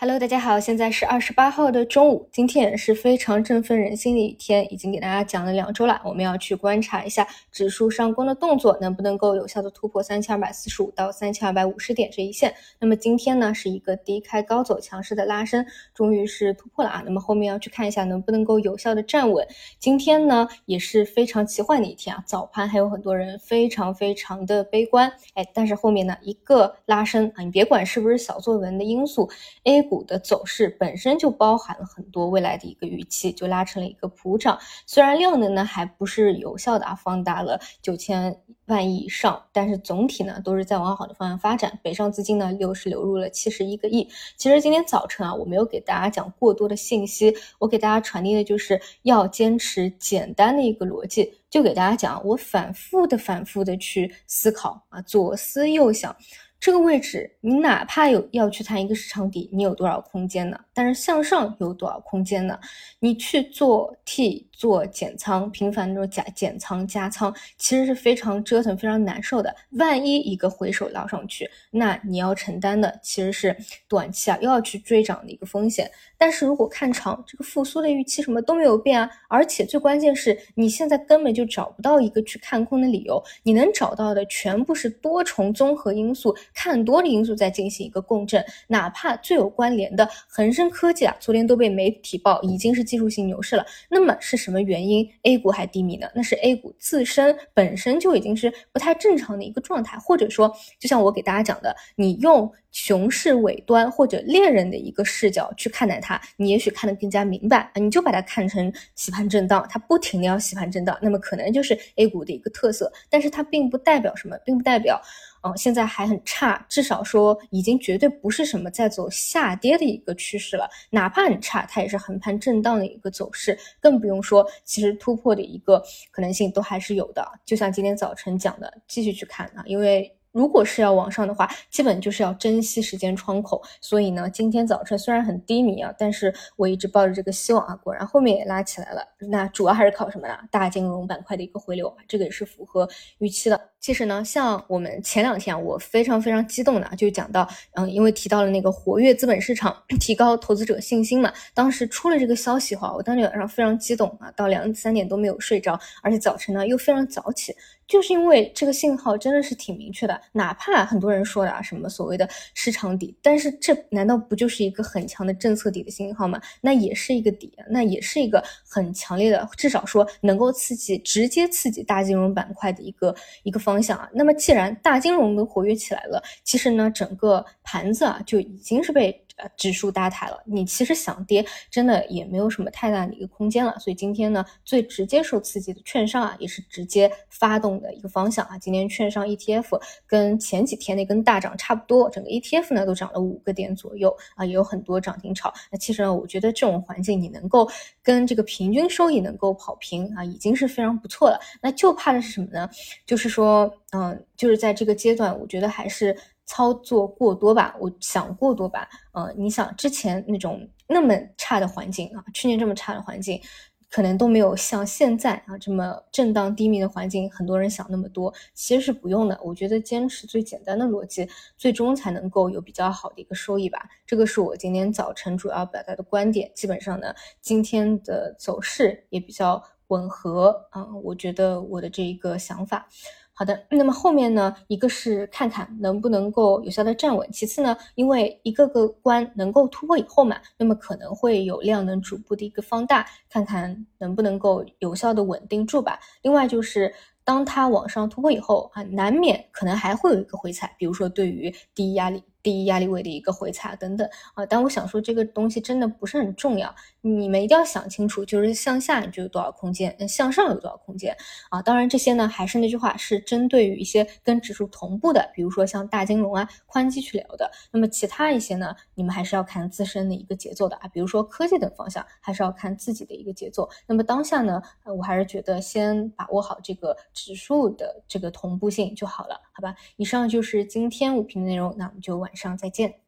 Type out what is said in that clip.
Hello，大家好，现在是二十八号的中午，今天也是非常振奋人心的一天，已经给大家讲了两周了，我们要去观察一下指数上攻的动作能不能够有效的突破三千二百四十五到三千二百五十点这一线。那么今天呢是一个低开高走强势的拉升，终于是突破了啊。那么后面要去看一下能不能够有效的站稳。今天呢也是非常奇幻的一天啊，早盘还有很多人非常非常的悲观，哎，但是后面呢一个拉升啊，你别管是不是小作文的因素，A。股的走势本身就包含了很多未来的一个预期，就拉成了一个普涨。虽然量能呢还不是有效的啊，放大了九千万亿以上，但是总体呢都是在往好的方向发展。北上资金呢又是流入了七十一个亿。其实今天早晨啊，我没有给大家讲过多的信息，我给大家传递的就是要坚持简单的一个逻辑，就给大家讲，我反复的、反复的去思考啊，左思右想。这个位置，你哪怕有要去探一个市场底，你有多少空间呢？但是向上有多少空间呢？你去做 T。做减仓，频繁那种加减仓加仓，其实是非常折腾、非常难受的。万一一个回手捞上去，那你要承担的其实是短期啊又要去追涨的一个风险。但是如果看长，这个复苏的预期什么都没有变啊，而且最关键是你现在根本就找不到一个去看空的理由，你能找到的全部是多重综合因素、看多的因素在进行一个共振。哪怕最有关联的恒生科技啊，昨天都被媒体报已经是技术性牛市了，那么是。什么原因 A 股还低迷呢？那是 A 股自身本身就已经是不太正常的一个状态，或者说，就像我给大家讲的，你用熊市尾端或者猎人的一个视角去看待它，你也许看得更加明白啊。你就把它看成洗盘震荡，它不停的要洗盘震荡，那么可能就是 A 股的一个特色，但是它并不代表什么，并不代表。嗯，现在还很差，至少说已经绝对不是什么在走下跌的一个趋势了。哪怕很差，它也是横盘震荡的一个走势，更不用说其实突破的一个可能性都还是有的。就像今天早晨讲的，继续去看啊，因为。如果是要往上的话，基本就是要珍惜时间窗口。所以呢，今天早晨虽然很低迷啊，但是我一直抱着这个希望啊，果然后面也拉起来了。那主要还是靠什么呢？大金融板块的一个回流，这个也是符合预期的。其实呢，像我们前两天啊，我非常非常激动的就讲到，嗯，因为提到了那个活跃资本市场，提高投资者信心嘛。当时出了这个消息话，我当天晚上非常激动啊，到两三点都没有睡着，而且早晨呢又非常早起。就是因为这个信号真的是挺明确的，哪怕很多人说的啊什么所谓的市场底，但是这难道不就是一个很强的政策底的信号吗？那也是一个底，那也是一个很强烈的，至少说能够刺激直接刺激大金融板块的一个一个方向啊。那么既然大金融都活跃起来了，其实呢整个盘子啊就已经是被。指数搭台了，你其实想跌，真的也没有什么太大的一个空间了。所以今天呢，最直接受刺激的券商啊，也是直接发动的一个方向啊。今天券商 ETF 跟前几天那根大涨差不多，整个 ETF 呢都涨了五个点左右啊，也有很多涨停潮。那其实呢，我觉得这种环境你能够跟这个平均收益能够跑平啊，已经是非常不错了。那就怕的是什么呢？就是说，嗯，就是在这个阶段，我觉得还是。操作过多吧，我想过多吧。呃，你想之前那种那么差的环境啊，去年这么差的环境，可能都没有像现在啊这么震荡低迷的环境，很多人想那么多，其实是不用的。我觉得坚持最简单的逻辑，最终才能够有比较好的一个收益吧。这个是我今天早晨主要表达的观点。基本上呢，今天的走势也比较吻合啊，我觉得我的这一个想法。好的，那么后面呢？一个是看看能不能够有效的站稳，其次呢，因为一个个关能够突破以后嘛，那么可能会有量能逐步的一个放大，看看能不能够有效的稳定住吧。另外就是当它往上突破以后啊，难免可能还会有一个回踩，比如说对于第一压力。第一压力位的一个回踩等等啊，但我想说这个东西真的不是很重要，你们一定要想清楚，就是向下你就有多少空间，向上有多少空间啊？当然这些呢还是那句话，是针对于一些跟指数同步的，比如说像大金融啊、宽基去聊的。那么其他一些呢，你们还是要看自身的一个节奏的啊，比如说科技等方向，还是要看自己的一个节奏。那么当下呢，我还是觉得先把握好这个指数的这个同步性就好了，好吧？以上就是今天五评的内容，那我们就晚。上再见。